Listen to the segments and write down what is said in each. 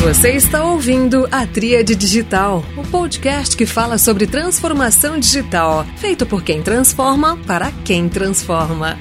Você está ouvindo a Tríade Digital, o podcast que fala sobre transformação digital, feito por quem transforma para quem transforma.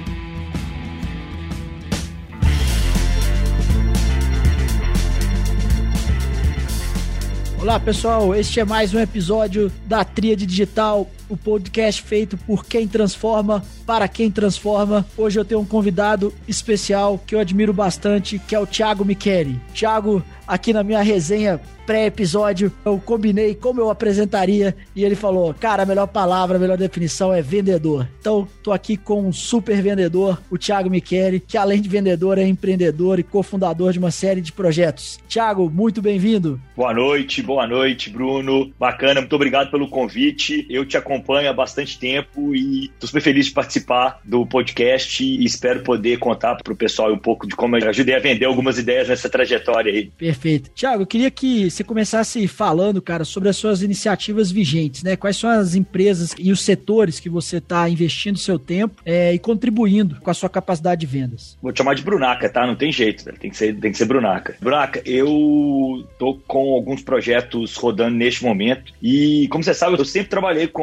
Olá pessoal, este é mais um episódio da Tríade Digital, o podcast feito por quem transforma para quem transforma. Hoje eu tenho um convidado especial que eu admiro bastante, que é o Thiago Micheli. Thiago, aqui na minha resenha pré-episódio, eu combinei como eu apresentaria e ele falou: Cara, a melhor palavra, a melhor definição é vendedor. Então, tô aqui com um super vendedor, o Thiago Michele, que além de vendedor é empreendedor e cofundador de uma série de projetos. Thiago, muito bem-vindo. Boa noite, boa noite, Bruno. Bacana, muito obrigado pelo convite. Eu te acompanho há bastante tempo e tô super feliz de participar do podcast e espero poder contar para o pessoal um pouco de como eu ajudei a vender algumas ideias nessa trajetória aí. Perfeito. Thiago, eu queria que você começasse falando, cara, sobre as suas iniciativas vigentes, né? Quais são as empresas e os setores que você está investindo seu tempo é, e contribuindo com a sua capacidade de vendas? Vou te chamar de Brunaca, tá? Não tem jeito, né? tem que ser, tem que ser Brunaca. Brunaca, eu tô com alguns projetos rodando neste momento e, como você sabe, eu sempre trabalhei com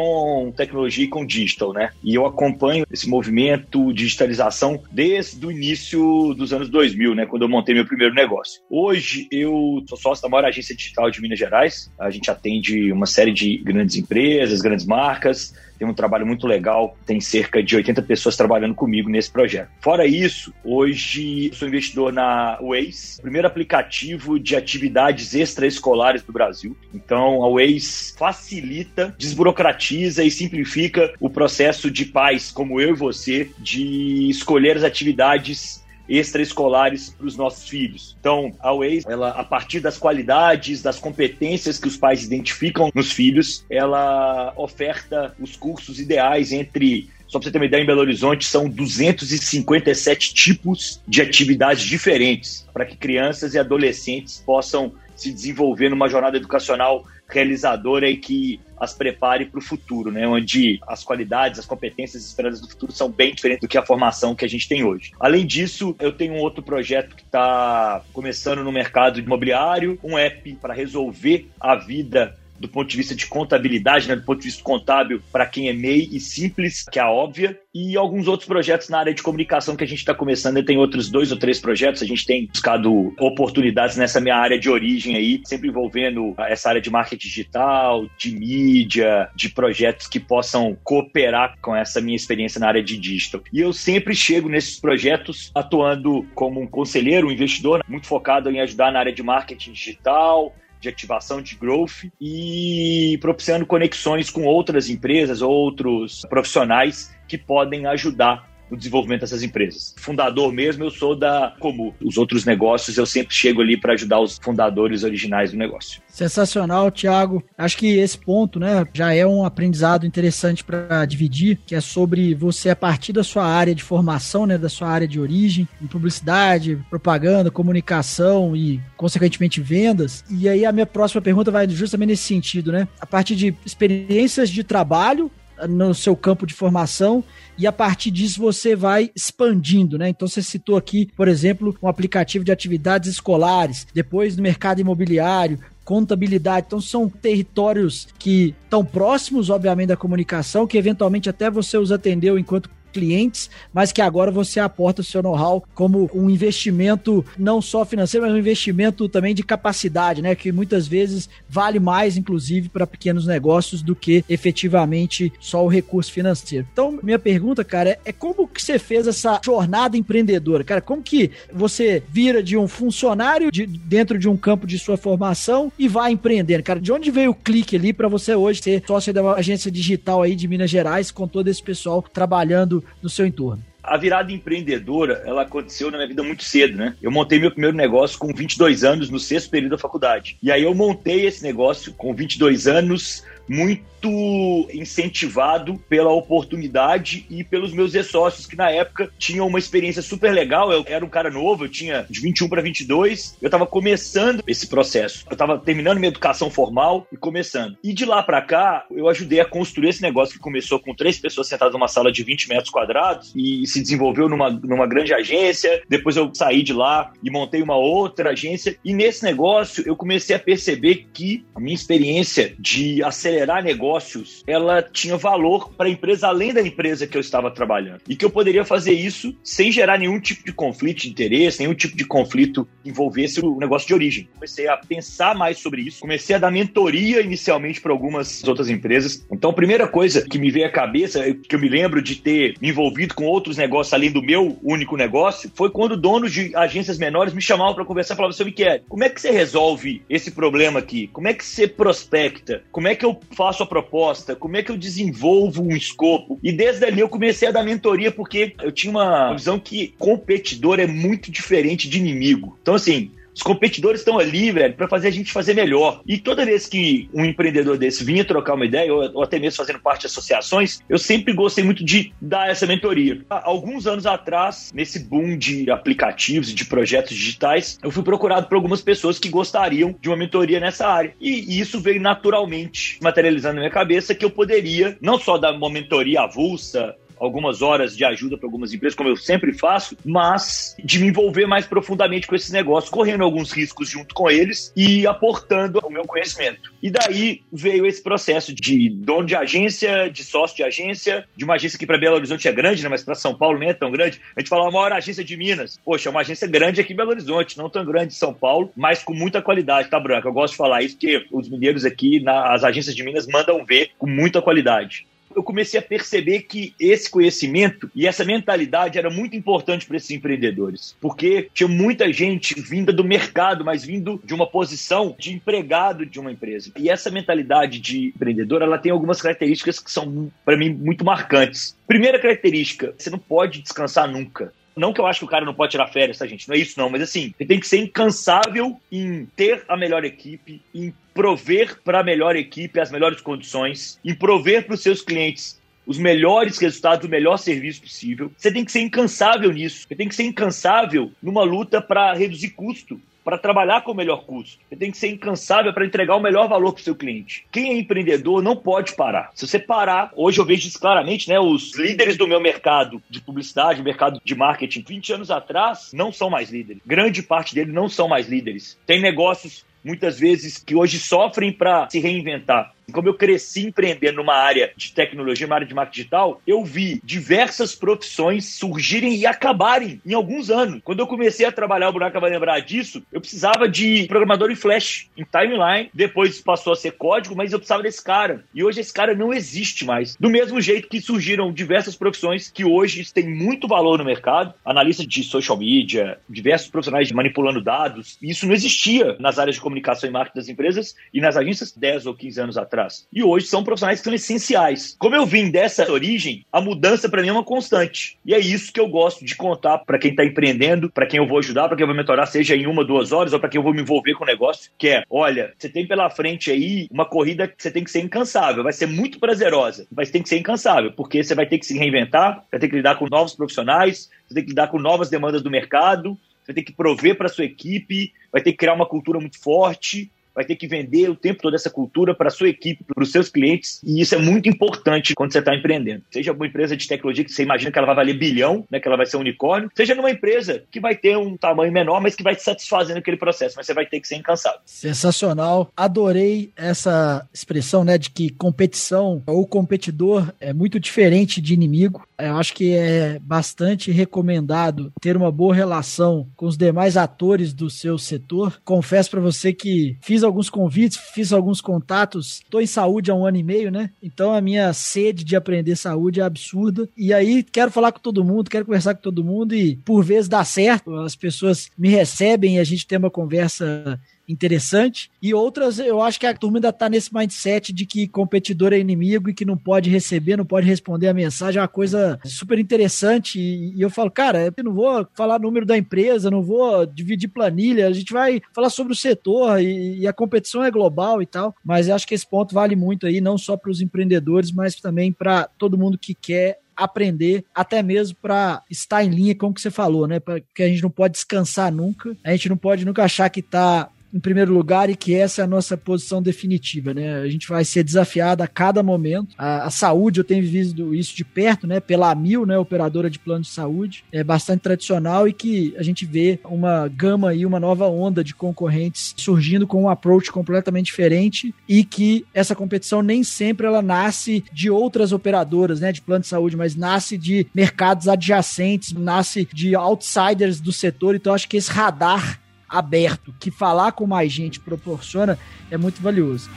tecnologia e com digital, né? E eu acompanho esse movimento digitalização desde o início dos anos 2000, né? Quando eu montei meu primeiro negócio. Hoje eu sou sócio da maior agência de digital de Minas Gerais. A gente atende uma série de grandes empresas, grandes marcas. Tem um trabalho muito legal, tem cerca de 80 pessoas trabalhando comigo nesse projeto. Fora isso, hoje sou investidor na Waze, primeiro aplicativo de atividades extraescolares do Brasil. Então, a Waze facilita, desburocratiza e simplifica o processo de pais como eu e você de escolher as atividades extraescolares para os nossos filhos. Então, a Waze, ela, a partir das qualidades, das competências que os pais identificam nos filhos, ela oferta os cursos ideais entre só para você ter uma ideia, em Belo Horizonte são 257 tipos de atividades diferentes para que crianças e adolescentes possam se desenvolver numa jornada educacional realizadora e que as prepare para o futuro, né? Onde as qualidades, as competências esperadas do futuro são bem diferentes do que a formação que a gente tem hoje. Além disso, eu tenho um outro projeto que está começando no mercado imobiliário, um app para resolver a vida do ponto de vista de contabilidade, né, do ponto de vista contábil, para quem é MEI e simples, que é a óbvia, e alguns outros projetos na área de comunicação que a gente está começando. Tem outros dois ou três projetos, a gente tem buscado oportunidades nessa minha área de origem aí, sempre envolvendo essa área de marketing digital, de mídia, de projetos que possam cooperar com essa minha experiência na área de digital. E eu sempre chego nesses projetos atuando como um conselheiro, um investidor, muito focado em ajudar na área de marketing digital, de ativação de growth e propiciando conexões com outras empresas, outros profissionais que podem ajudar no desenvolvimento dessas empresas. Fundador mesmo, eu sou da Comu. Os outros negócios, eu sempre chego ali para ajudar os fundadores originais do negócio. Sensacional, Thiago. Acho que esse ponto, né, já é um aprendizado interessante para dividir, que é sobre você a partir da sua área de formação, né, da sua área de origem, em publicidade, propaganda, comunicação e consequentemente vendas. E aí a minha próxima pergunta vai justamente nesse sentido, né? A partir de experiências de trabalho no seu campo de formação e a partir disso você vai expandindo, né? Então você citou aqui, por exemplo, um aplicativo de atividades escolares, depois no mercado imobiliário, contabilidade. Então são territórios que estão próximos, obviamente, da comunicação, que eventualmente até você os atendeu enquanto clientes, mas que agora você aporta o seu know-how como um investimento não só financeiro, mas um investimento também de capacidade, né? Que muitas vezes vale mais, inclusive, para pequenos negócios do que efetivamente só o recurso financeiro. Então, minha pergunta, cara, é, como que você fez essa jornada empreendedora, cara? Como que você vira de um funcionário de, dentro de um campo de sua formação e vai empreendendo, cara? De onde veio o clique ali para você hoje ser sócio da agência digital aí de Minas Gerais com todo esse pessoal trabalhando no seu entorno? A virada empreendedora, ela aconteceu na minha vida muito cedo, né? Eu montei meu primeiro negócio com 22 anos, no sexto período da faculdade. E aí eu montei esse negócio com 22 anos, muito incentivado pela oportunidade e pelos meus ex-sócios, que na época tinham uma experiência super legal. Eu era um cara novo, eu tinha de 21 para 22, eu estava começando esse processo. Eu estava terminando minha educação formal e começando. E de lá para cá, eu ajudei a construir esse negócio que começou com três pessoas sentadas numa sala de 20 metros quadrados e se desenvolveu numa, numa grande agência. Depois eu saí de lá e montei uma outra agência. E nesse negócio, eu comecei a perceber que a minha experiência de acelerar negócios, ela tinha valor para a empresa além da empresa que eu estava trabalhando. E que eu poderia fazer isso sem gerar nenhum tipo de conflito de interesse, nenhum tipo de conflito que envolvesse o negócio de origem. Comecei a pensar mais sobre isso, comecei a dar mentoria inicialmente para algumas outras empresas. Então, a primeira coisa que me veio à cabeça, que eu me lembro de ter me envolvido com outros negócios além do meu único negócio, foi quando donos de agências menores me chamavam para conversar e falavam: Seu Miquel, como é que você resolve esse problema aqui? Como é que você prospecta? Como é que eu faço a proposta? Como é que eu desenvolvo um escopo? E desde ali eu comecei a dar mentoria porque eu tinha uma visão que competidor é muito diferente de inimigo. Então, assim, os competidores estão ali, velho, para fazer a gente fazer melhor. E toda vez que um empreendedor desse vinha trocar uma ideia, ou, ou, até mesmo fazendo parte de associações, eu sempre gostei muito de dar essa mentoria. Há alguns anos atrás, nesse boom de aplicativos e de projetos digitais, eu fui procurado por algumas pessoas que gostariam de uma mentoria nessa área. E, e isso veio naturalmente materializando na minha cabeça que eu poderia não só dar uma mentoria avulsa, algumas horas de ajuda para algumas empresas, como eu sempre faço, mas de me envolver mais profundamente com esses negócios, correndo alguns riscos junto com eles e aportando o meu conhecimento. E daí veio esse processo de dono de agência, de sócio de agência, de uma agência que para Belo Horizonte é grande, né, mas para São Paulo nem é tão grande. A gente fala a maior agência de Minas. Poxa, é uma agência grande aqui em Belo Horizonte, não tão grande em São Paulo, mas com muita qualidade, tá, Branca? Eu gosto de falar isso porque os mineiros aqui, nas agências de Minas, mandam ver com muita qualidade eu comecei a perceber que esse conhecimento e essa mentalidade era muito importante para esses empreendedores, porque tinha muita gente vinda do mercado, mas vindo de uma posição de empregado de uma empresa. E essa mentalidade de empreendedor, ela tem algumas características que são para mim muito marcantes. Primeira característica, você não pode descansar nunca. Não que eu acho que o cara não pode tirar férias, tá, gente? Não é isso, não. Mas assim, ele tem que ser incansável em ter a melhor equipe, em prover para a melhor equipe as melhores condições, em prover para os seus clientes os melhores resultados, o melhor serviço possível. Você tem que ser incansável nisso. Você tem que ser incansável numa luta para reduzir custo para trabalhar com o melhor custo. Você tem que ser incansável para entregar o melhor valor para o seu cliente. Quem é empreendedor não pode parar. Se você parar, hoje eu vejo isso claramente, né? Os líderes do meu mercado de publicidade, mercado de marketing, 20 anos atrás, não são mais líderes. Grande parte deles não são mais líderes. Tem negócios muitas vezes que hoje sofrem para se reinventar. Como eu cresci empreendendo numa área de tecnologia, numa área de marketing digital, eu vi diversas profissões surgirem e acabarem em alguns anos. Quando eu comecei a trabalhar, o Buraco vai lembrar disso, eu precisava de programador em Flash, em timeline, depois passou a ser código, mas eu precisava desse cara. E hoje esse cara não existe mais. Do mesmo jeito que surgiram diversas profissões que hoje têm muito valor no mercado, analista de social media, diversos profissionais manipulando dados, isso não existia nas áreas de comunicação e marketing das empresas e nas agências 10 ou 15 anos atrás atrás. E hoje são profissionais que são essenciais. Como eu vim dessa origem, a mudança para mim é uma constante. E é isso que eu gosto de contar para quem está empreendendo, para quem eu vou ajudar, para quem eu vou mentorar, seja em uma, duas horas, ou para quem eu vou me envolver com o negócio, que é, olha, você tem pela frente aí uma corrida que você tem que ser incansável, vai ser muito prazerosa, mas tem que ser incansável, porque você vai ter que se reinventar, vai ter que lidar com novos profissionais, você tem que lidar com novas demandas do mercado, você ter que prover para sua equipe, vai ter que criar uma cultura muito forte, vai ter que vender o tempo todo essa cultura para a sua equipe, para os seus clientes, e isso é muito importante quando você está empreendendo. Seja uma empresa de tecnologia que você imagina que ela vai valer bilhão, né, que ela vai ser um unicórnio, seja numa empresa que vai ter um tamanho menor, mas que vai te satisfazer naquele processo, mas você vai ter que ser incansável. Sensacional. Adorei essa expressão, né, de que competição ou competidor é muito diferente de inimigo. Eu acho que é bastante recomendado ter uma boa relação com os demais atores do seu setor. Confesso para você que fiz alguns convites, fiz alguns contatos. Estou em saúde há um ano e meio, né? Então a minha sede de aprender saúde é absurda. E aí quero falar com todo mundo, quero conversar com todo mundo e por vezes dá certo. As pessoas me recebem e a gente tem uma conversa interessante. E outras, eu acho que a turma ainda tá nesse mindset de que competidor é inimigo e que não pode receber, não pode responder a mensagem. É uma coisa super interessante. E, eu falo, cara, eu não vou falar número da empresa, não vou dividir planilha, a gente vai falar sobre o setor e, e a competição é global e tal. Mas eu acho que esse ponto vale muito aí, não só para os empreendedores, mas também para todo mundo que quer aprender, até mesmo para estar em linha com o que você falou, né? Porque a gente não pode descansar nunca, a gente não pode nunca achar que está em primeiro lugar e que essa é a nossa posição definitiva, né? A gente vai ser desafiado a cada momento. A, a saúde, eu tenho visto isso de perto, né? Pela Amil, né? Operadora de plano de saúde, é bastante tradicional e que a gente vê uma gama e uma nova onda de concorrentes surgindo com um approach completamente diferente e que essa competição nem sempre ela nasce de outras operadoras, né? De plano de saúde, mas nasce de mercados adjacentes, nasce de outsiders do setor. Então, acho que esse radar aberto que falar com mais gente proporciona é muito valioso.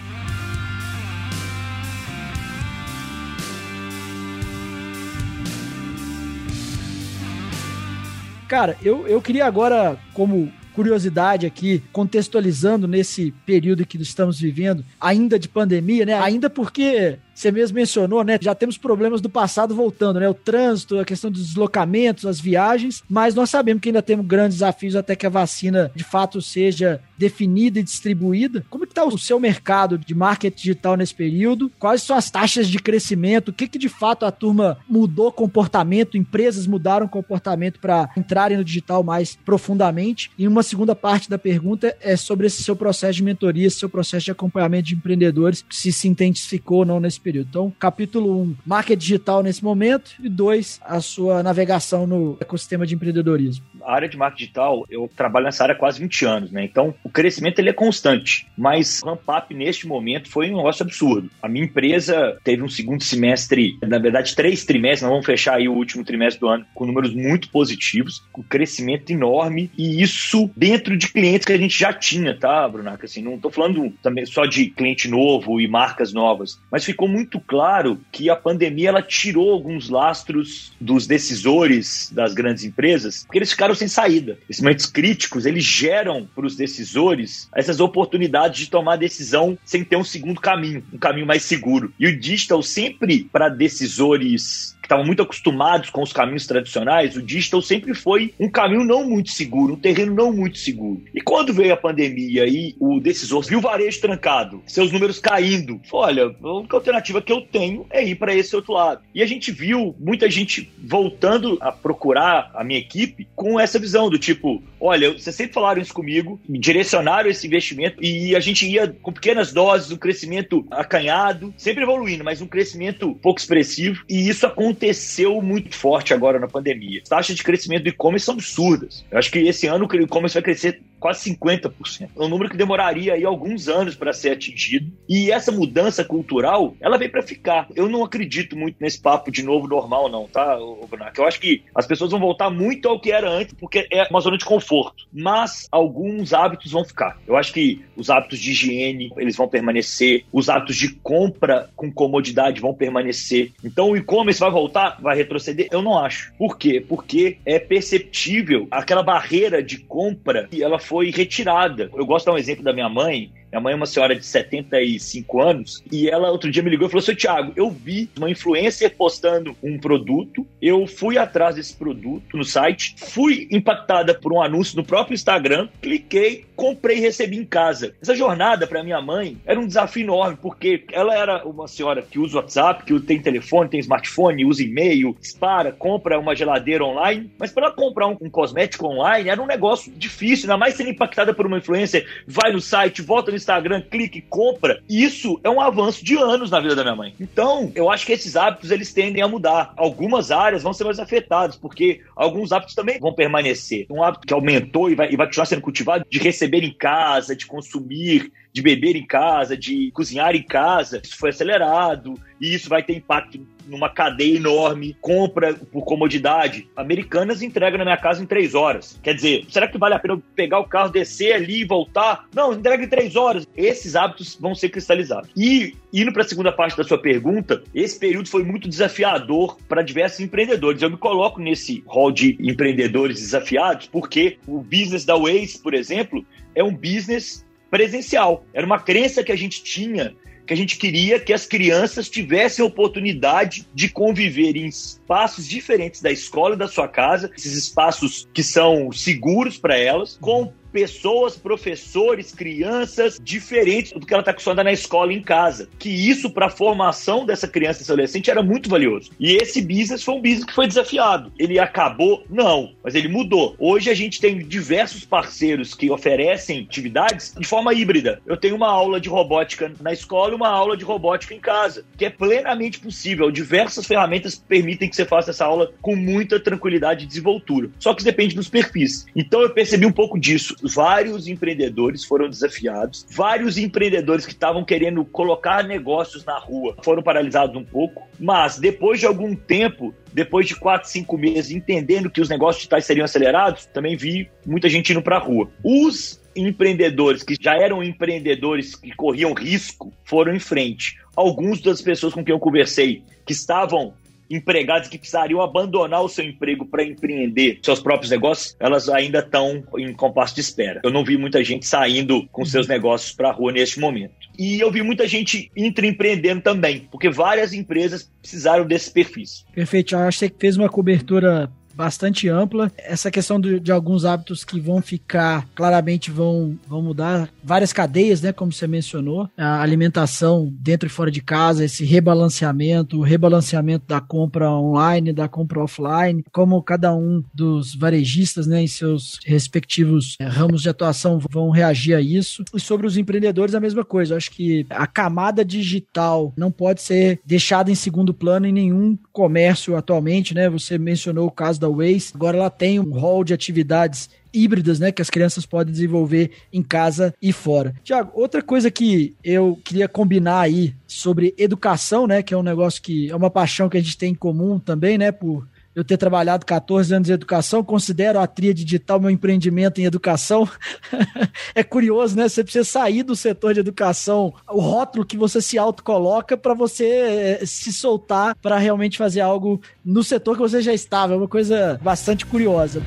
Cara, eu, eu queria agora, como curiosidade aqui, contextualizando nesse período que estamos vivendo, ainda de pandemia, né? Ainda porque você mesmo mencionou, né? Já temos problemas do passado voltando, né? O trânsito, a questão dos deslocamentos, as viagens, mas nós sabemos que ainda temos grandes desafios até que a vacina de fato seja definida e distribuída. Como está o seu mercado de marketing digital nesse período? Quais são as taxas de crescimento? O que, que de fato a turma mudou comportamento? Empresas mudaram comportamento para entrarem no digital mais profundamente? E uma segunda parte da pergunta é sobre esse seu processo de mentoria, esse seu processo de acompanhamento de empreendedores, se se intensificou ou não nesse período período. Então, capítulo 1, um, marca digital nesse momento, e 2, a sua navegação no ecossistema de empreendedorismo. A área de marca digital, eu trabalho nessa área há quase 20 anos, né? Então, o crescimento ele é constante, mas o ramp-up neste momento foi um negócio absurdo. A minha empresa teve um segundo semestre, na verdade, três trimestres, nós vamos fechar aí o último trimestre do ano com números muito positivos, com crescimento enorme, e isso dentro de clientes que a gente já tinha, tá, Brunaca? Assim, não tô falando também só de cliente novo e marcas novas, mas ficou muito claro que a pandemia ela tirou alguns lastros dos decisores das grandes empresas, porque eles ficaram sem saída. Esses momentos críticos, eles geram para os decisores essas oportunidades de tomar decisão sem ter um segundo caminho, um caminho mais seguro. E o digital sempre para decisores estavam muito acostumados com os caminhos tradicionais, o digital sempre foi um caminho não muito seguro, um terreno não muito seguro. E quando veio a pandemia e o decisor viu o varejo trancado, seus números caindo, olha, a única alternativa que eu tenho é ir para esse outro lado. E a gente viu muita gente voltando a procurar a minha equipe com essa visão do tipo, olha, vocês sempre falaram isso comigo, me direcionaram esse investimento e a gente ia com pequenas doses, um crescimento acanhado, sempre evoluindo, mas um crescimento pouco expressivo. E isso aconteceu aconteceu muito forte agora na pandemia. As taxas de crescimento do e-commerce são absurdas. Eu acho que esse ano o e-commerce vai crescer quase 50%. É um número que demoraria aí alguns anos para ser atingido. E essa mudança cultural, ela veio para ficar. Eu não acredito muito nesse papo de novo normal, não, tá, Brunac? Eu acho que as pessoas vão voltar muito ao que era antes, porque é uma zona de conforto. Mas alguns hábitos vão ficar. Eu acho que os hábitos de higiene, eles vão permanecer. Os hábitos de compra com comodidade vão permanecer. Então o e-commerce vai voltar? Vai retroceder? Eu não acho. Por quê? Porque é perceptível aquela barreira de compra e ela foi retirada. Eu gosto de dar um exemplo da minha mãe. Minha mãe é uma senhora de 75 anos e ela outro dia me ligou e falou: Seu Thiago, eu vi uma influencer postando um produto, eu fui atrás desse produto no site, fui impactada por um anúncio no próprio Instagram, cliquei, comprei e recebi em casa. Essa jornada para minha mãe era um desafio enorme, porque ela era uma senhora que usa WhatsApp, que tem telefone, tem smartphone, usa e-mail, dispara, compra uma geladeira online, mas para ela comprar um, um cosmético online era um negócio difícil, ainda mais sendo impactada por uma influencer, vai no site, volta no Instagram, clique, compra. Isso é um avanço de anos na vida da minha mãe. Então, eu acho que esses hábitos eles tendem a mudar. Algumas áreas vão ser mais afetadas, porque alguns hábitos também vão permanecer. Um hábito que aumentou e vai, e vai continuar sendo cultivado de receber em casa, de consumir, de beber em casa, de cozinhar em casa, isso foi acelerado e isso vai ter impacto numa cadeia enorme, compra por comodidade. Americanas entregam na minha casa em três horas. Quer dizer, será que vale a pena eu pegar o carro, descer ali e voltar? Não, entrega em três horas. Esses hábitos vão ser cristalizados. E indo para a segunda parte da sua pergunta, esse período foi muito desafiador para diversos empreendedores. Eu me coloco nesse rol de empreendedores desafiados porque o business da Waze, por exemplo, é um business presencial. Era uma crença que a gente tinha que a gente queria que as crianças tivessem oportunidade de conviver em espaços diferentes da escola e da sua casa, esses espaços que são seguros para elas, com pessoas, professores, crianças diferentes do que ela está acostumada na escola e em casa. Que isso, para a formação dessa criança e adolescente, era muito valioso. E esse business foi um business que foi desafiado. Ele acabou? Não, mas ele mudou. Hoje a gente tem diversos parceiros que oferecem atividades de forma híbrida. Eu tenho uma aula de robótica na escola e uma aula de robótica em casa, que é plenamente possível. Diversas ferramentas permitem que você faça essa aula com muita tranquilidade e desenvoltura. Só que depende dos perfis. Então eu percebi um pouco disso vários empreendedores foram desafiados, vários empreendedores que estavam querendo colocar negócios na rua foram paralisados um pouco, mas depois de algum tempo, depois de quatro, cinco meses, entendendo que os negócios digitais seriam acelerados, também vi muita gente indo para a rua. Os empreendedores que já eram empreendedores que corriam risco foram em frente. Alguns das pessoas com quem eu conversei que estavam empregados que precisariam abandonar o seu emprego para empreender seus próprios negócios, elas ainda estão em compasso de espera. Eu não vi muita gente saindo com seus negócios para a rua neste momento. E eu vi muita gente intraempreendendo também, porque várias empresas precisaram desse perfis. Perfeito, eu acho que você fez uma cobertura bastante ampla. Essa questão de, de, alguns hábitos que vão ficar, claramente vão, vão mudar. Várias cadeias, né? Como você mencionou. A alimentação dentro e fora de casa, esse rebalanceamento, o rebalanceamento da compra online, da compra offline, como cada um dos varejistas, né, em seus respectivos é, ramos de atuação vão reagir a isso. E sobre os empreendedores, a mesma coisa. Eu acho que a camada digital não pode ser deixada em segundo plano em nenhum comércio atualmente, né? Você mencionou o caso da Agora ela tem um rol de atividades híbridas, né, que as crianças podem desenvolver em casa e fora. Tiago, outra coisa que eu queria combinar aí sobre educação, né, que é um negócio que é uma paixão que a gente tem em comum também, né, por eu ter trabalhado 14 anos em educação, considero a tríade digital meu empreendimento em educação. é curioso, né? Você precisa sair do setor de educação, o rótulo que você se autocoloca para você eh, se soltar para realmente fazer algo no setor que você já estava. É uma coisa bastante curiosa.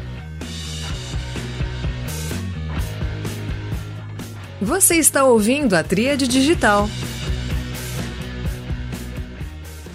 Você está ouvindo a Tríade Digital.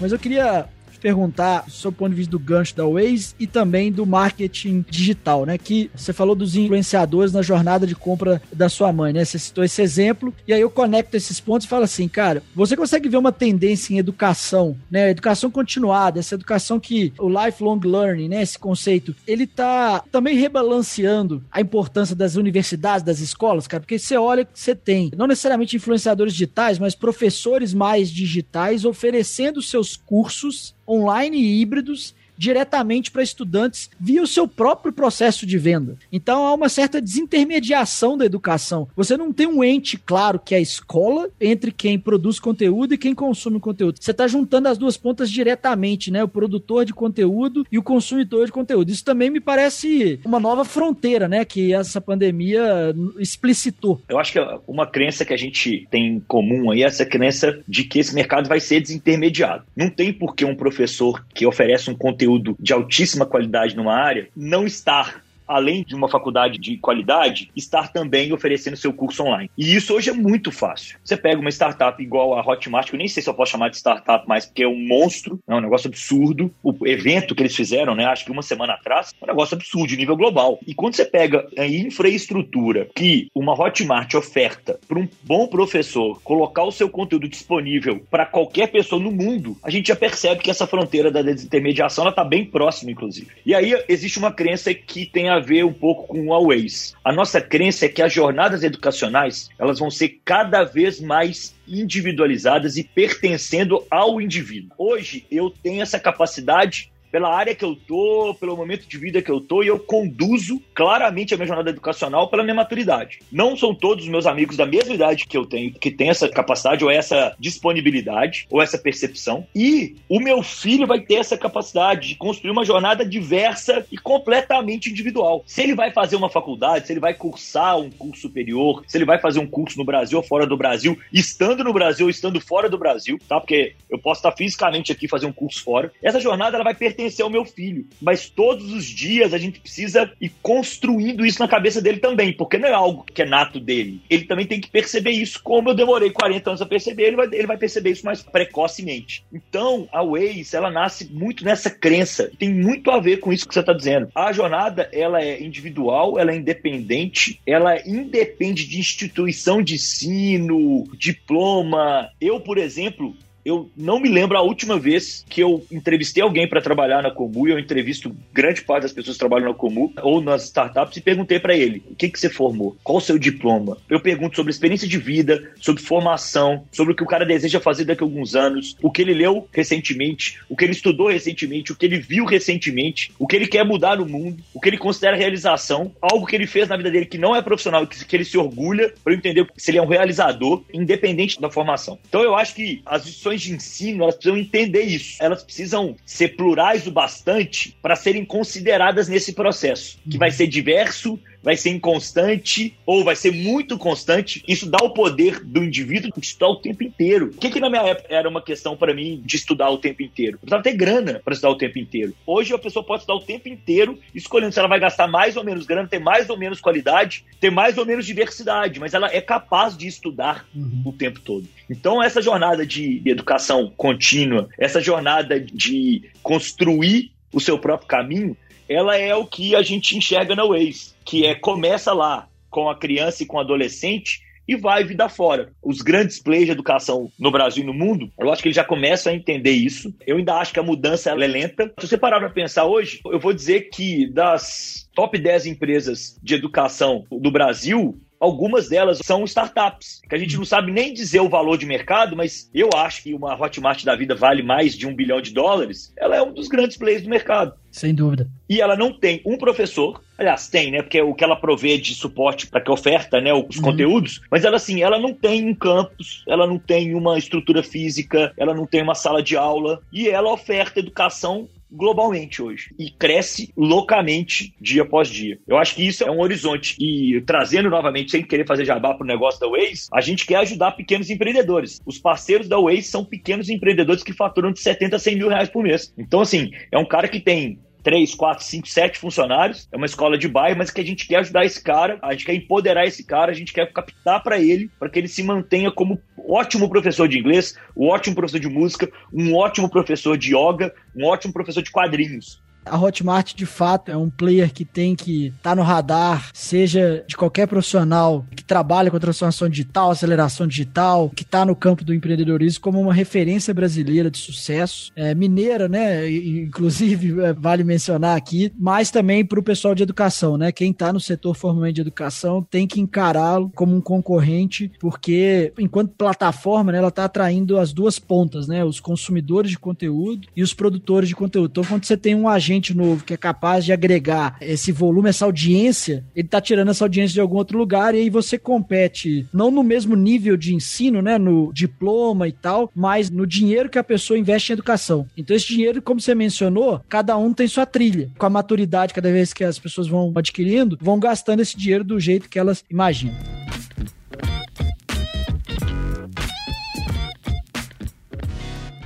Mas eu queria perguntar sobre o ponto de vista do gancho da Waze e também do marketing digital, né? Que você falou dos influenciadores na jornada de compra da sua mãe, né? Você citou esse exemplo, e aí eu conecto esses pontos e falo assim, cara, você consegue ver uma tendência em educação, né? Educação continuada, essa educação que o lifelong learning, né? Esse conceito, ele tá também rebalanceando a importância das universidades, das escolas, cara, porque você olha que você tem, não necessariamente influenciadores digitais, mas professores mais digitais oferecendo seus cursos online e híbridos diretamente para estudantes via o seu próprio processo de venda. Então há uma certa desintermediação da educação. Você não tem um ente claro que é a escola entre quem produz conteúdo e quem consome conteúdo. Você está juntando as duas pontas diretamente, né? O produtor de conteúdo e o consumidor de conteúdo. Isso também me parece uma nova fronteira, né? Que essa pandemia explicitou. Eu acho que uma crença que a gente tem em comum aí é essa crença de que esse mercado vai ser desintermediado. Não tem por que um professor que oferece um conteúdo conteúdo de altíssima qualidade numa área, não estar além de uma faculdade de qualidade, estar também oferecendo seu curso online. E isso hoje é muito fácil. Você pega uma startup igual a Hotmart, que eu nem sei se eu posso chamar de startup mais, porque é um monstro, é um negócio absurdo. O evento que eles fizeram, né, acho que uma semana atrás, é um negócio absurdo, nível global. E quando você pega a infraestrutura que uma Hotmart oferta para um bom professor colocar o seu conteúdo disponível para qualquer pessoa no mundo, a gente já percebe que essa fronteira da desintermediação está bem próxima, inclusive. E aí existe uma crença que tem a a ver um pouco com o Always. A nossa crença é que as jornadas educacionais elas vão ser cada vez mais individualizadas e pertencendo ao indivíduo. Hoje eu tenho essa capacidade pela área que eu tô, pelo momento de vida que eu tô, e eu conduzo claramente a minha jornada educacional pela minha maturidade. Não são todos os meus amigos da mesma idade que eu tenho que têm essa capacidade ou essa disponibilidade ou essa percepção. E o meu filho vai ter essa capacidade de construir uma jornada diversa e completamente individual. Se ele vai fazer uma faculdade, se ele vai cursar um curso superior, se ele vai fazer um curso no Brasil ou fora do Brasil, estando no Brasil ou estando fora do Brasil, tá? Porque eu posso estar fisicamente aqui fazer um curso fora. Essa jornada ela vai pertencer pertencer ao meu filho. Mas todos os dias a gente precisa ir construindo isso na cabeça dele também, porque não é algo que é nato dele. Ele também tem que perceber isso, como eu demorei 40 anos a perceber, ele vai, ele vai perceber isso mais precocemente. Então, a Waze, ela nasce muito nessa crença, tem muito a ver com isso que você está dizendo. A jornada, ela é individual, ela é independente, ela independe de instituição de ensino, diploma. Eu, por exemplo, eu não me lembro a última vez que eu entrevistei alguém para trabalhar na Comu, eu entrevisto grande parte das pessoas que trabalham na Comu ou nas startups e perguntei para ele: o que, que você formou? Qual o seu diploma? Eu pergunto sobre experiência de vida, sobre formação, sobre o que o cara deseja fazer daqui a alguns anos, o que ele leu recentemente, o que ele estudou recentemente, o que ele viu recentemente, o que ele quer mudar no mundo, o que ele considera realização, algo que ele fez na vida dele que não é profissional, que, ele se orgulha, para entender se ele é um realizador, independente da formação. Então eu acho que as instituições de ensino, elas precisam entender isso. Elas precisam ser plurais o bastante para serem consideradas nesse processo, que vai ser diverso, vai ser inconstante ou vai ser muito constante. Isso dá o poder do indivíduo de estudar o tempo inteiro. O que, que na minha época era uma questão para mim de estudar o tempo inteiro? Eu precisava ter grana para estudar o tempo inteiro. Hoje a pessoa pode estudar o tempo inteiro, escolhendo se ela vai gastar mais ou menos grana, ter mais ou menos qualidade, ter mais ou menos diversidade, mas ela é capaz de estudar uhum. o tempo todo. Então, essa jornada de educação contínua, essa jornada de construir o seu próprio caminho, ela é o que a gente enxerga na Waze, que é começa lá com a criança e com o adolescente e vai vida fora. Os grandes players de educação no Brasil e no mundo, eu acho que eles já começam a entender isso. Eu ainda acho que a mudança é lenta. Se você parar para pensar hoje, eu vou dizer que das top 10 empresas de educação do Brasil, Algumas delas são startups, que a gente não sabe nem dizer o valor de mercado, mas eu acho que uma Hotmart da vida vale mais de um bilhão de dólares. Ela é um dos grandes players do mercado. Sem dúvida. E ela não tem um professor, aliás, tem, né? Porque é o que ela provê de suporte para que oferta, né, os uhum. conteúdos, mas ela assim, ela não tem um campus, ela não tem uma estrutura física, ela não tem uma sala de aula e ela oferta educação globalmente hoje e cresce loucamente dia após dia. Eu acho que isso é um horizonte e trazendo novamente, sem querer fazer jabá para o negócio da Waze, a gente quer ajudar pequenos empreendedores. Os parceiros da Waze são pequenos empreendedores que faturam de 70 a 100 mil reais por mês. Então, assim, é um cara que tem três, quatro, cinco, sete funcionários. É uma escola de bairro, mas que a gente quer ajudar esse cara, a gente quer empoderar esse cara, a gente quer captar para ele, para que ele se mantenha como ótimo professor de inglês, um ótimo professor de música, um ótimo professor de yoga, um ótimo professor de quadrinhos. A Hotmart, de fato, é um player que tem que estar tá no radar, seja de qualquer profissional que trabalha com transformação digital, aceleração digital, que está no campo do empreendedorismo como uma referência brasileira de sucesso. É, mineira, né? Inclusive, é, vale mencionar aqui, mas também para o pessoal de educação, né? Quem está no setor formalmente de educação tem que encará-lo como um concorrente, porque enquanto plataforma, né, ela está atraindo as duas pontas, né? Os consumidores de conteúdo e os produtores de conteúdo. Então, quando você tem um agente novo que é capaz de agregar esse volume, essa audiência, ele tá tirando essa audiência de algum outro lugar e aí você compete não no mesmo nível de ensino, né, no diploma e tal, mas no dinheiro que a pessoa investe em educação. Então esse dinheiro, como você mencionou, cada um tem sua trilha. Com a maturidade, cada vez que as pessoas vão adquirindo, vão gastando esse dinheiro do jeito que elas imaginam.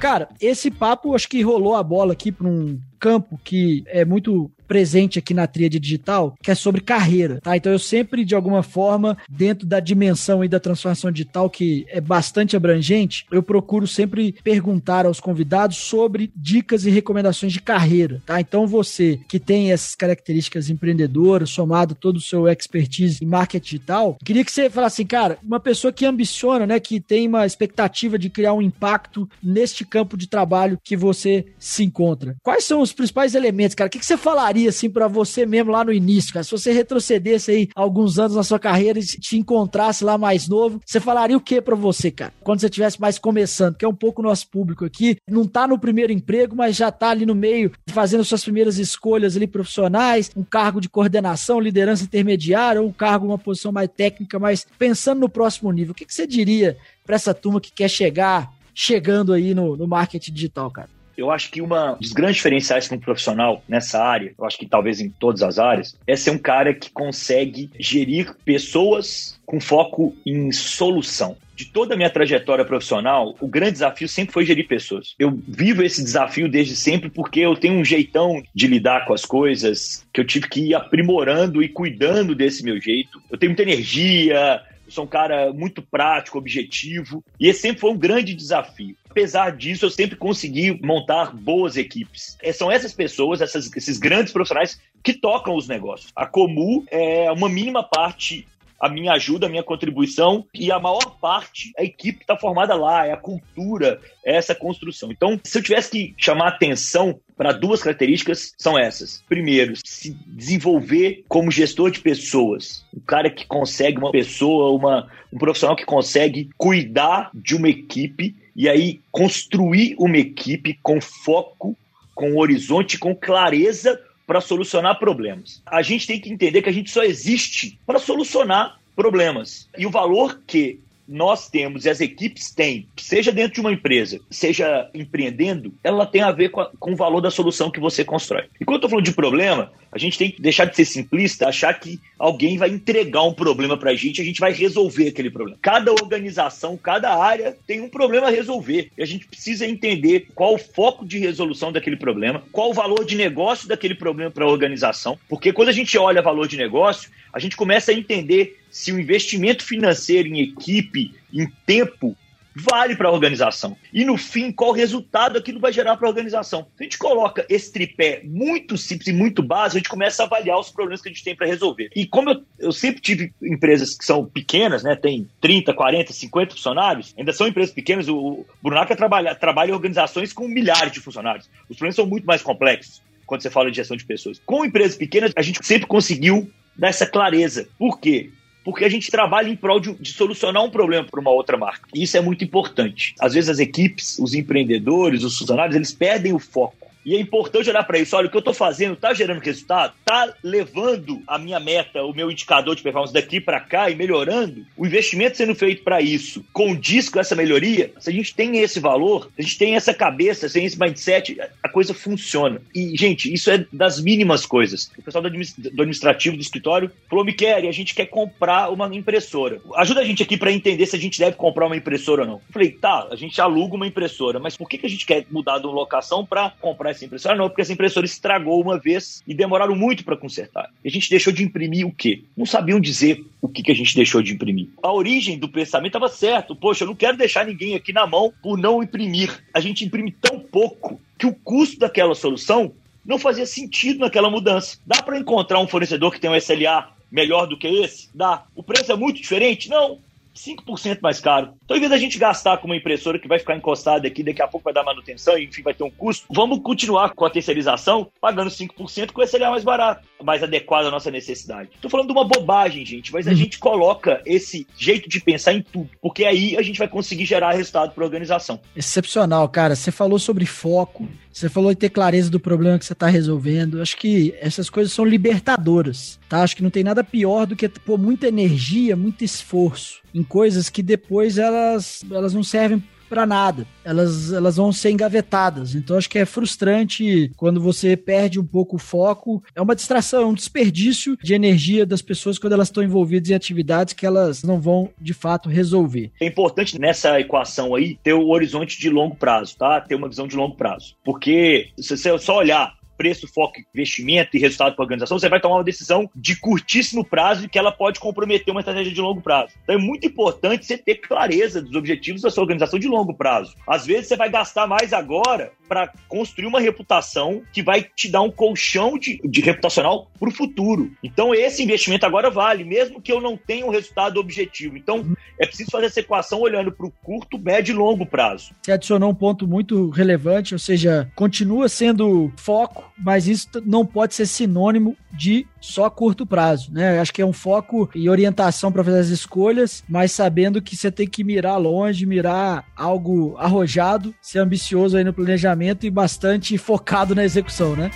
Cara, esse papo acho que rolou a bola aqui para um campo que é muito presente aqui na tríade digital, que é sobre carreira, tá? Então eu sempre, de alguma forma, dentro da dimensão e da transformação digital, que é bastante abrangente, eu procuro sempre perguntar aos convidados sobre dicas e recomendações de carreira, tá? Então você que tem essas características empreendedoras, somado todo o seu expertise em marketing digital, queria que você falasse assim, cara, uma pessoa que ambiciona, né, que tem uma expectativa de criar um impacto neste campo de trabalho que você se encontra. Quais são os principais elementos, cara? O que, que você falaria assim para você mesmo lá no início, cara? Se você retrocedesse aí alguns anos na sua carreira e te encontrasse lá mais novo, você falaria o que para você, cara? Quando você estivesse mais começando, que é um pouco o nosso público aqui, não tá no primeiro emprego, mas já tá ali no meio, fazendo suas primeiras escolhas ali profissionais, um cargo de coordenação, liderança intermediária, ou um cargo, uma posição mais técnica, mas pensando no próximo nível, o que, que você diria para essa turma que quer chegar, chegando aí no, no marketing digital, cara? Eu acho que uma dos grandes diferenciais para um profissional nessa área, eu acho que talvez em todas as áreas, é ser um cara que consegue gerir pessoas com foco em solução. De toda a minha trajetória profissional, o grande desafio sempre foi gerir pessoas. Eu vivo esse desafio desde sempre porque eu tenho um jeitão de lidar com as coisas que eu tive que ir aprimorando e cuidando desse meu jeito. Eu tenho muita energia, sou um cara muito prático, objetivo, e esse sempre foi um grande desafio. Apesar disso, eu sempre consegui montar boas equipes. É, são essas pessoas, essas, esses grandes profissionais que tocam os negócios. A Comu é uma mínima parte a minha ajuda, a minha contribuição, e a maior parte, a equipe está formada lá, é a cultura, é essa construção. Então, se eu tivesse que chamar atenção para duas características, são essas. Primeiro, se desenvolver como gestor de pessoas. Um cara que consegue, uma pessoa, uma, um profissional que consegue cuidar de uma equipe e aí construir uma equipe com foco, com horizonte, com clareza para solucionar problemas. A gente tem que entender que a gente só existe para solucionar problemas. E o valor que nós temos e as equipes têm, seja dentro de uma empresa, seja empreendendo, ela tem a ver com, a, com o valor da solução que você constrói. E quando eu estou falando de problema, a gente tem que deixar de ser simplista, achar que alguém vai entregar um problema para a gente, a gente vai resolver aquele problema. Cada organização, cada área tem um problema a resolver. E a gente precisa entender qual o foco de resolução daquele problema, qual o valor de negócio daquele problema para a organização. Porque quando a gente olha valor de negócio, a gente começa a entender se o investimento financeiro em equipe, em tempo, vale para a organização. E no fim, qual resultado aquilo vai gerar para a organização. Se a gente coloca esse tripé muito simples e muito básico, a gente começa a avaliar os problemas que a gente tem para resolver. E como eu, eu, sempre tive empresas que são pequenas, né, tem 30, 40, 50 funcionários, ainda são empresas pequenas, o Brunaca trabalha, trabalha em organizações com milhares de funcionários. Os problemas são muito mais complexos quando você fala de gestão de pessoas. Com empresas pequenas, a gente sempre conseguiu dar essa clareza. Por quê? Porque a gente trabalha em prol de, de solucionar um problema para uma outra marca. E isso é muito importante. Às vezes as equipes, os empreendedores, os funcionários, eles perdem o foco e é importante olhar para isso. Olha, o que eu estou fazendo está gerando resultado? Está levando a minha meta, o meu indicador de performance daqui para cá e melhorando? O investimento sendo feito para isso condiz com essa melhoria? Se a gente tem esse valor, se a gente tem essa cabeça, tem esse mindset, a coisa funciona. E, gente, isso é das mínimas coisas. O pessoal do administrativo do escritório falou: me quer, a gente quer comprar uma impressora. Ajuda a gente aqui para entender se a gente deve comprar uma impressora ou não. Eu falei: tá, a gente aluga uma impressora, mas por que, que a gente quer mudar de locação para comprar essa impressora? Não, porque essa impressora estragou uma vez e demoraram muito para consertar. E a gente deixou de imprimir o quê? Não sabiam dizer o que, que a gente deixou de imprimir. A origem do pensamento estava certo. Poxa, eu não quero deixar ninguém aqui na mão por não imprimir. A gente imprime tão pouco que o custo daquela solução não fazia sentido naquela mudança. Dá para encontrar um fornecedor que tem um SLA melhor do que esse? Dá. O preço é muito diferente? Não. 5% mais caro. Então, em vez da gente gastar com uma impressora que vai ficar encostada aqui, daqui a pouco vai dar manutenção e, enfim, vai ter um custo, vamos continuar com a terceirização pagando 5% com esse SLA mais barato, mais adequado à nossa necessidade. Estou falando de uma bobagem, gente, mas a uhum. gente coloca esse jeito de pensar em tudo, porque aí a gente vai conseguir gerar resultado para a organização. Excepcional, cara. Você falou sobre foco, você falou de ter clareza do problema que você está resolvendo. Acho que essas coisas são libertadoras, tá? Acho que não tem nada pior do que pôr muita energia, muito esforço em coisas que depois elas, elas não servem para nada. Elas, elas vão ser engavetadas. Então acho que é frustrante quando você perde um pouco o foco. É uma distração, é um desperdício de energia das pessoas quando elas estão envolvidas em atividades que elas não vão de fato resolver. É importante nessa equação aí ter o horizonte de longo prazo, tá? Ter uma visão de longo prazo. Porque se você só olhar preço, foco, investimento e resultado para a organização, você vai tomar uma decisão de curtíssimo prazo e que ela pode comprometer uma estratégia de longo prazo. Então é muito importante você ter clareza dos objetivos da sua organização de longo prazo. Às vezes você vai gastar mais agora para construir uma reputação que vai te dar um colchão de, de reputacional para o futuro. Então esse investimento agora vale, mesmo que eu não tenha um resultado objetivo. Então é preciso fazer essa equação olhando para o curto, médio e longo prazo. Você adicionou um ponto muito relevante, ou seja, continua sendo foco, mas isso não pode ser sinônimo de só curto prazo, né? Acho que é um foco e orientação para fazer as escolhas, mas sabendo que você tem que mirar longe, mirar algo arrojado, ser ambicioso aí no planejamento e bastante focado na execução, né?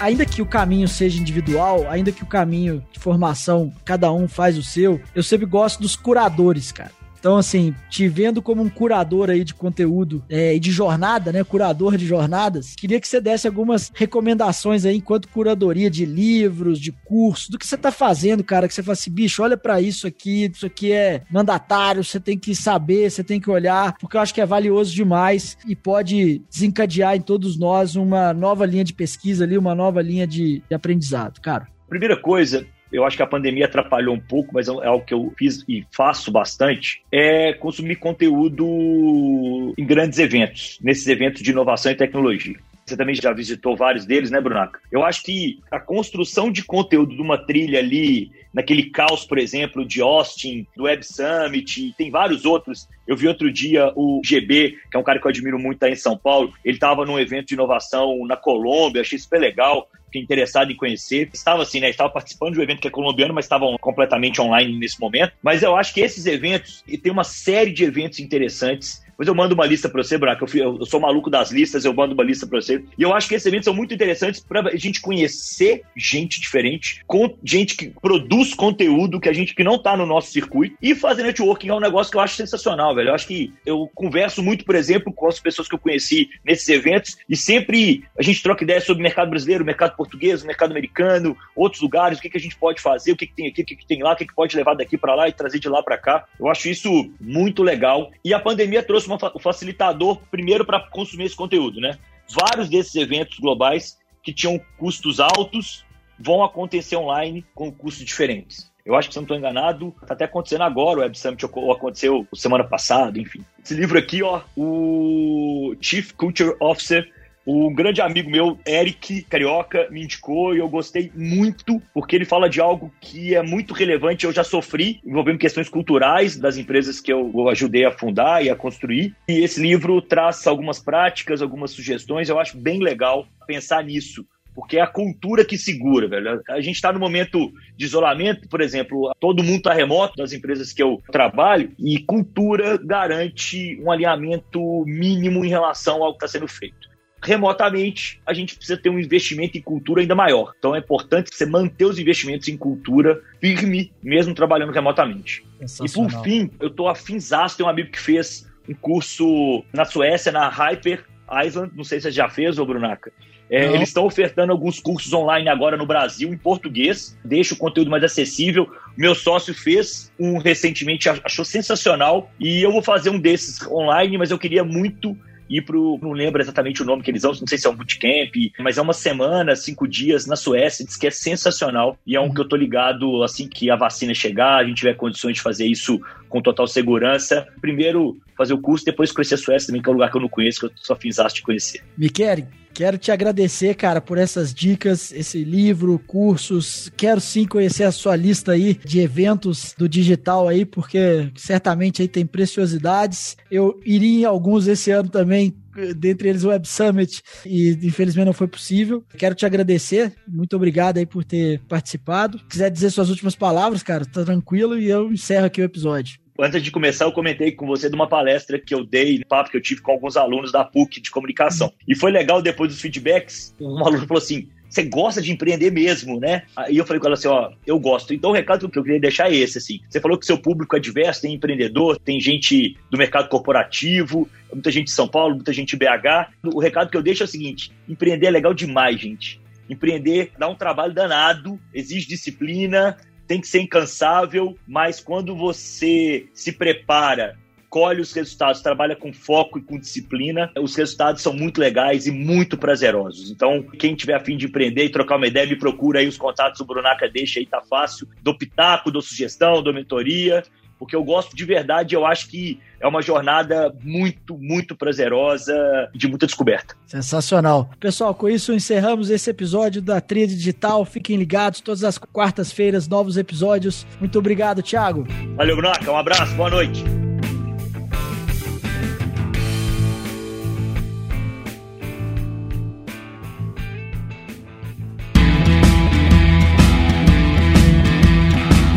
ainda que o caminho seja individual, ainda que o caminho de formação cada um faz o seu, eu sempre gosto dos curadores, cara. Então, assim, te vendo como um curador aí de conteúdo é, e de jornada, né? Curador de jornadas, queria que você desse algumas recomendações aí enquanto curadoria de livros, de cursos, do que você tá fazendo, cara, que você fala assim, bicho, olha para isso aqui, isso aqui é mandatário, você tem que saber, você tem que olhar, porque eu acho que é valioso demais e pode desencadear em todos nós uma nova linha de pesquisa ali, uma nova linha de, de aprendizado, cara. Primeira coisa, eu acho que a pandemia atrapalhou um pouco, mas é, é algo que eu fiz e faço bastante, é consumir conteúdo em grandes eventos, nesses eventos de inovação e tecnologia. Você também já visitou vários deles, né, Brunaca? Eu acho que a construção de conteúdo de uma trilha ali, naquele caos, por exemplo, de Austin, do Web Summit, tem vários outros. Eu vi outro dia o GB, que é um cara que eu admiro muito, tá em São Paulo. Ele estava num evento de inovação na Colômbia, achei super legal fiquei interessado em conhecer. Estava assim, né? Estava participando de um evento que é colombiano, mas estavam completamente online nesse momento. Mas eu acho que esses eventos, e tem uma série de eventos interessantes depois eu mando uma lista para você, Braco. Eu, eu, sou maluco das listas, eu mando uma lista para você. E eu acho que esses eventos são muito interessantes para a gente conhecer gente diferente, com gente que produz conteúdo que a gente que não tá no nosso circuito e fazer networking é um negócio que eu acho sensacional, velho. Eu acho que eu converso muito, por exemplo, com as pessoas que eu conheci nesses eventos e sempre a gente troca ideias sobre mercado brasileiro, mercado português, mercado americano, outros lugares, o que, que a gente pode fazer, o que, que tem aqui, o que, que tem lá, o que, que pode levar daqui para lá e trazer de lá para cá. Eu acho isso muito legal. E a pandemia trouxe uma, um facilitador primeiro para consumir esse conteúdo, né? Vários desses eventos globais que tinham custos altos vão acontecer online com custos diferentes. Eu acho que, se não estou enganado, está até acontecendo agora, o Web Summit aconteceu semana passada, enfim. Esse livro aqui, ó, o Chief Culture Officer um grande amigo meu, Eric Carioca, me indicou e eu gostei muito, porque ele fala de algo que é muito relevante. Eu já sofri, envolvendo questões culturais das empresas que eu ajudei a fundar e a construir. E esse livro traz algumas práticas, algumas sugestões. Eu acho bem legal pensar nisso porque é a cultura que segura, velho. A gente está no momento de isolamento, por exemplo, todo mundo está remoto das empresas que eu trabalho e cultura garante um alinhamento mínimo em relação ao que está sendo feito remotamente, a gente precisa ter um investimento em cultura ainda maior. Então é importante você manter os investimentos em cultura firme, mesmo trabalhando remotamente. E por fim, eu tô afinzaço, tem um amigo que fez um curso na Suécia, na Hyper Island, não sei se você já fez, ô Brunaca. É, eles estão ofertando alguns cursos online agora no Brasil, em português, deixa o conteúdo mais acessível. Meu sócio fez um recentemente, achou sensacional, e eu vou fazer um desses online, mas eu queria muito ir pro. Não lembro exatamente o nome que eles usam, não sei se é um bootcamp, mas é uma semana, cinco dias na Suécia, diz que é sensacional. E é um que eu tô ligado assim que a vacina chegar, a gente tiver condições de fazer isso com total segurança. Primeiro fazer o curso, depois conhecer a Suécia também, que é um lugar que eu não conheço, que eu só fiz de conhecer. Miquel, Quero te agradecer, cara, por essas dicas, esse livro, cursos. Quero sim conhecer a sua lista aí de eventos do digital aí, porque certamente aí tem preciosidades. Eu iria em alguns esse ano também, dentre eles o Web Summit, e infelizmente não foi possível. Quero te agradecer, muito obrigado aí por ter participado. Se quiser dizer suas últimas palavras, cara, tá tranquilo e eu encerro aqui o episódio. Antes de começar, eu comentei com você de uma palestra que eu dei, no papo que eu tive com alguns alunos da PUC de comunicação. E foi legal, depois dos feedbacks, um aluno falou assim: você gosta de empreender mesmo, né? Aí eu falei com ela assim, ó, eu gosto. Então o recado que eu queria deixar é esse, assim. Você falou que seu público é diverso, tem empreendedor, tem gente do mercado corporativo, muita gente de São Paulo, muita gente de BH. O recado que eu deixo é o seguinte, empreender é legal demais, gente. Empreender dá um trabalho danado, exige disciplina, tem que ser incansável, mas quando você se prepara colhe os resultados, trabalha com foco e com disciplina, os resultados são muito legais e muito prazerosos. Então, quem tiver afim de empreender e trocar uma ideia, me procura aí os contatos do Brunaca, deixa aí, tá fácil. Do pitaco, do sugestão, do mentoria porque eu gosto de verdade, eu acho que é uma jornada muito, muito prazerosa, de muita descoberta. Sensacional. Pessoal, com isso encerramos esse episódio da Tria Digital. Fiquem ligados, todas as quartas-feiras, novos episódios. Muito obrigado, Thiago. Valeu, Brunaca. Um abraço, boa noite.